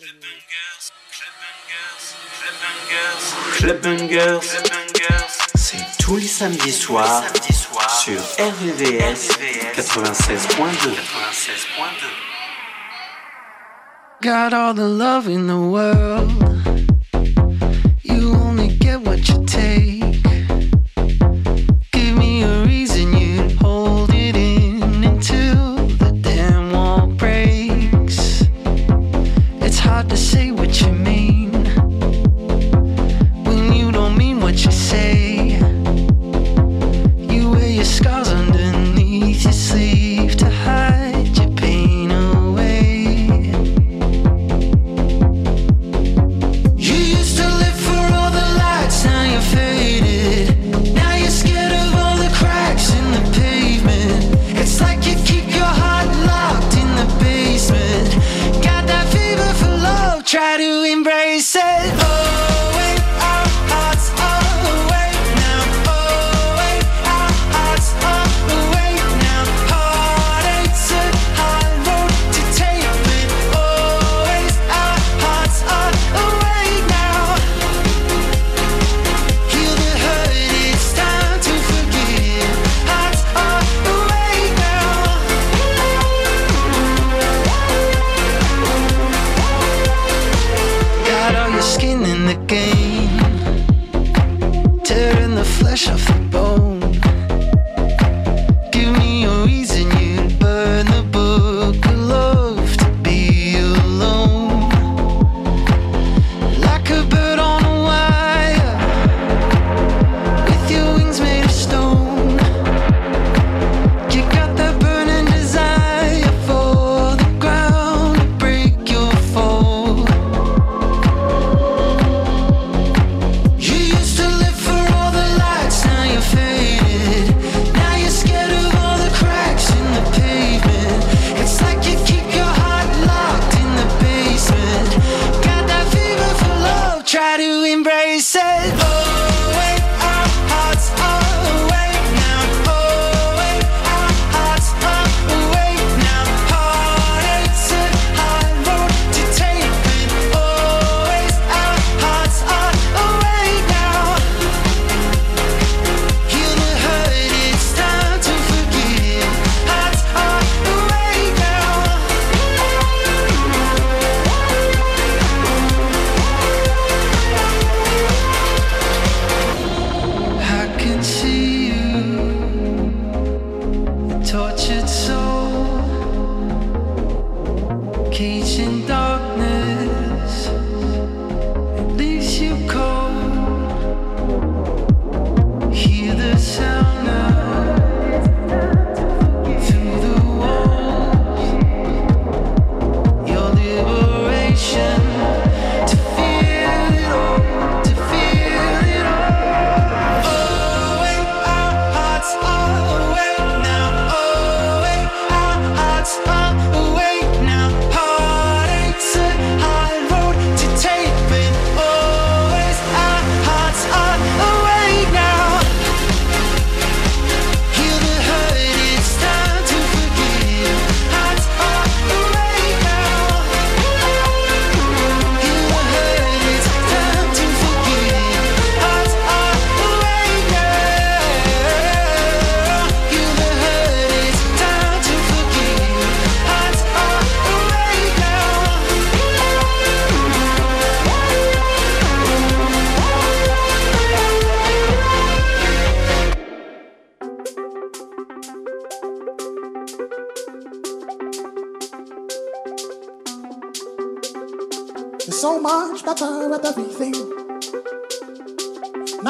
les Clubbangers, c'est tous les samedis soirs sur RVVS 96.2. Got all the love in the world.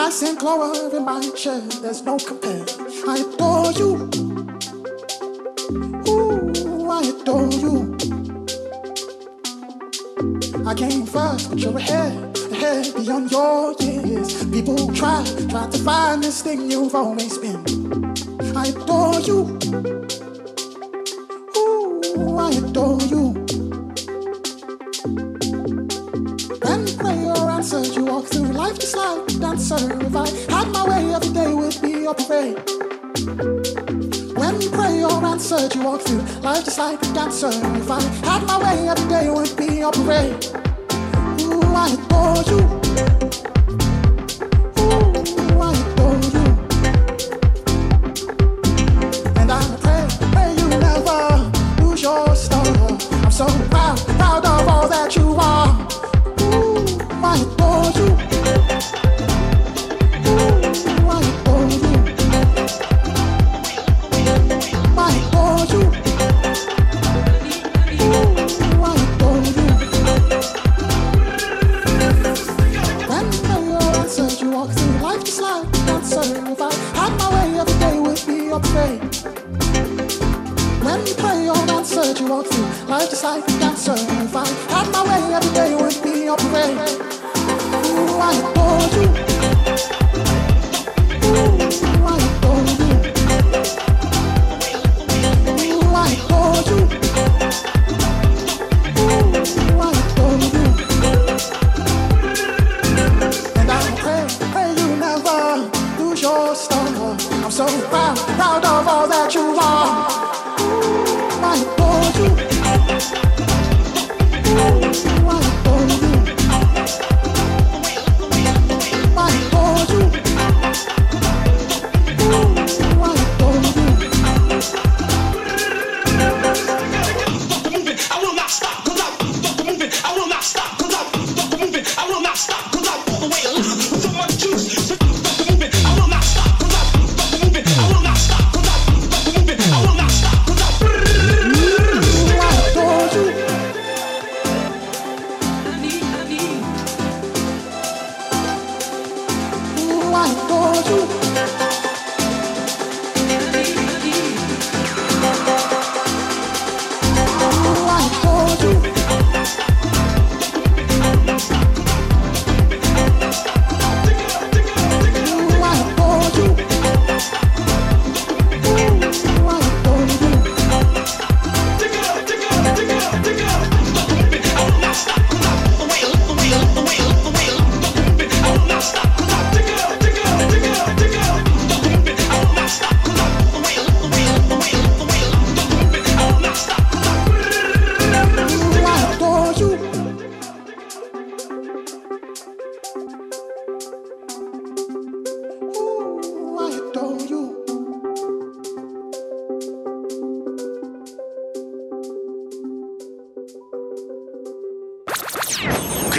I send glory in my chair. There's no compare. I adore you. Ooh, I adore you. I came first, but you're ahead, ahead beyond your years. People try, try to find this thing you've always been. I adore you. you walk through. Life just like a dancer. If I had my way, every day would be a parade. Ooh, I adore you. without faith. When you pray or not search, you walk through life just like a dancer. If I had my way, every day would be your parade. Ooh, I adore you.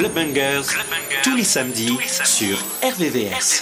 Club Bangers, tous, les samedis, sur RVVS.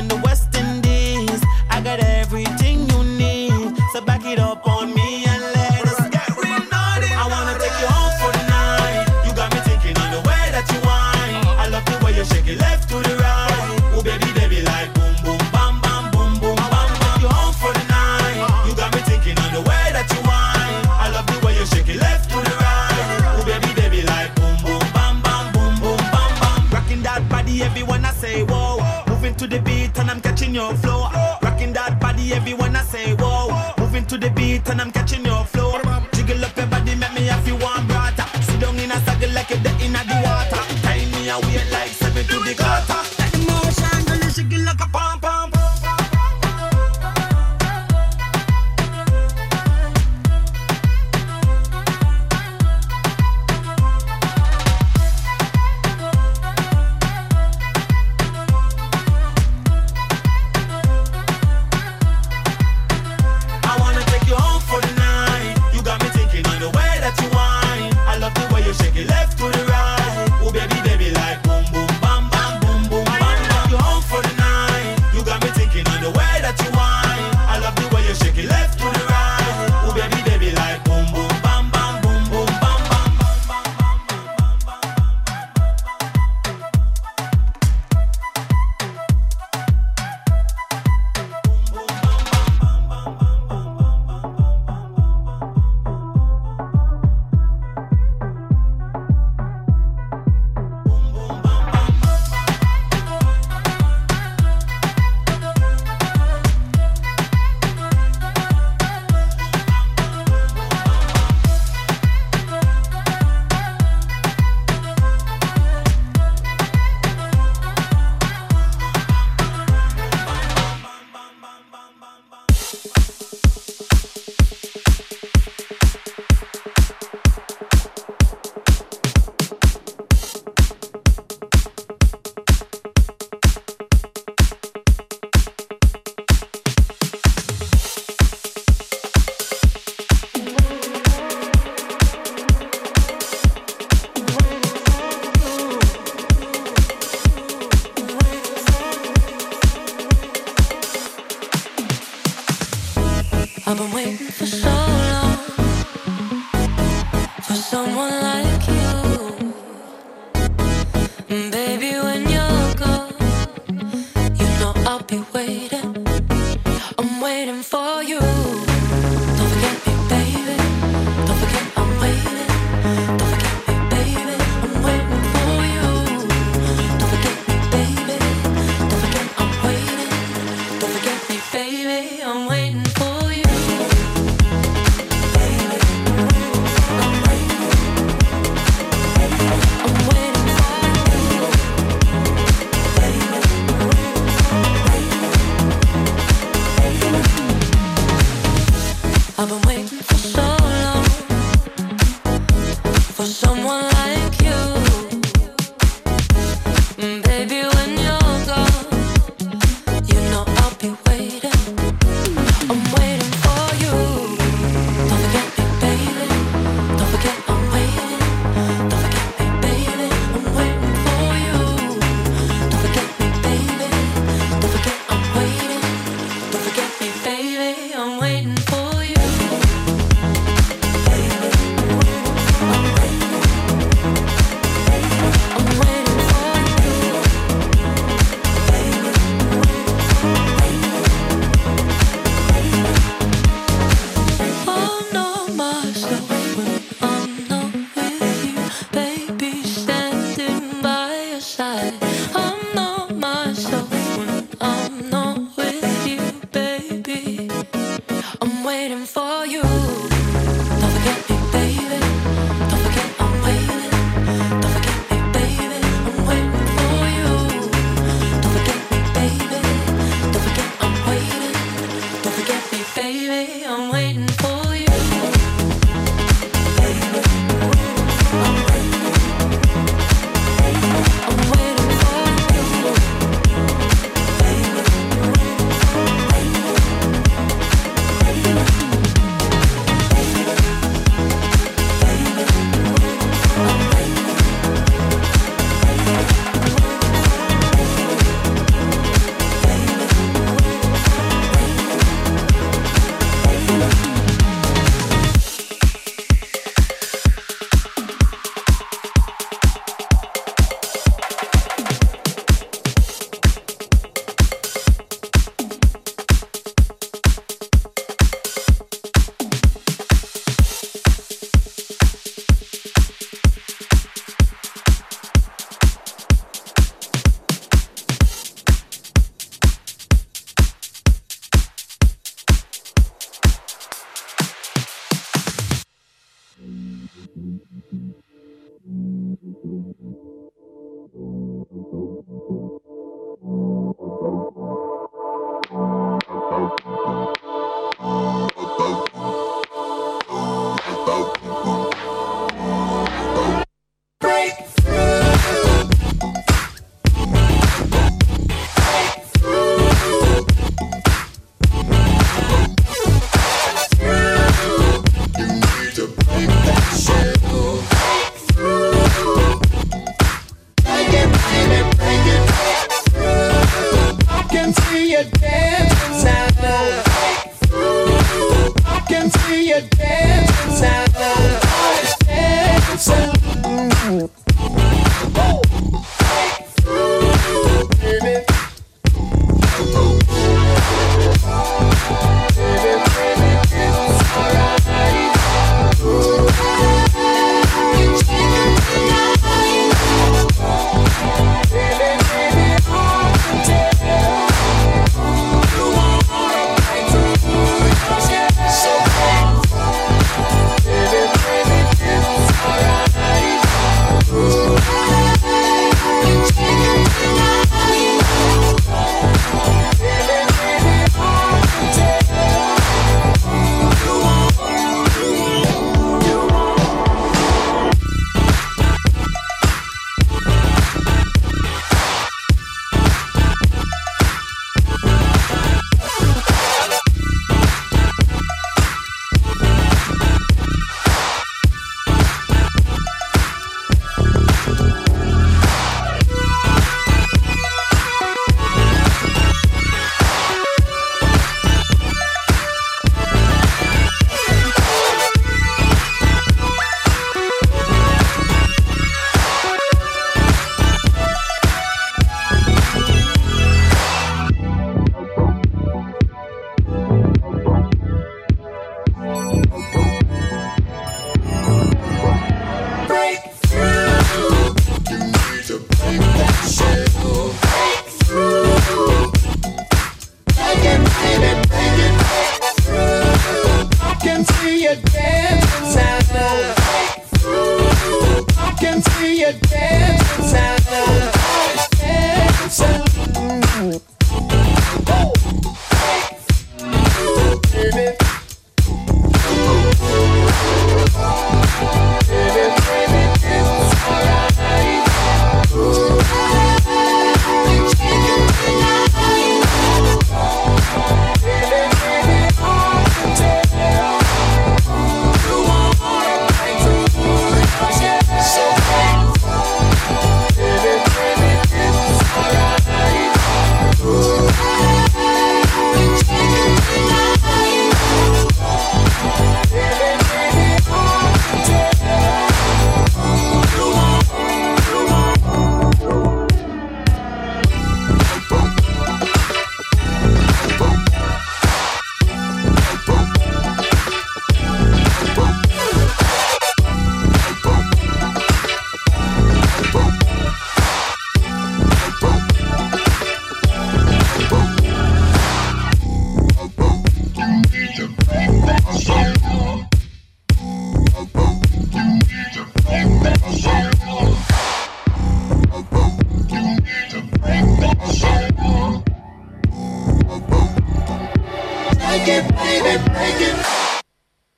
in the West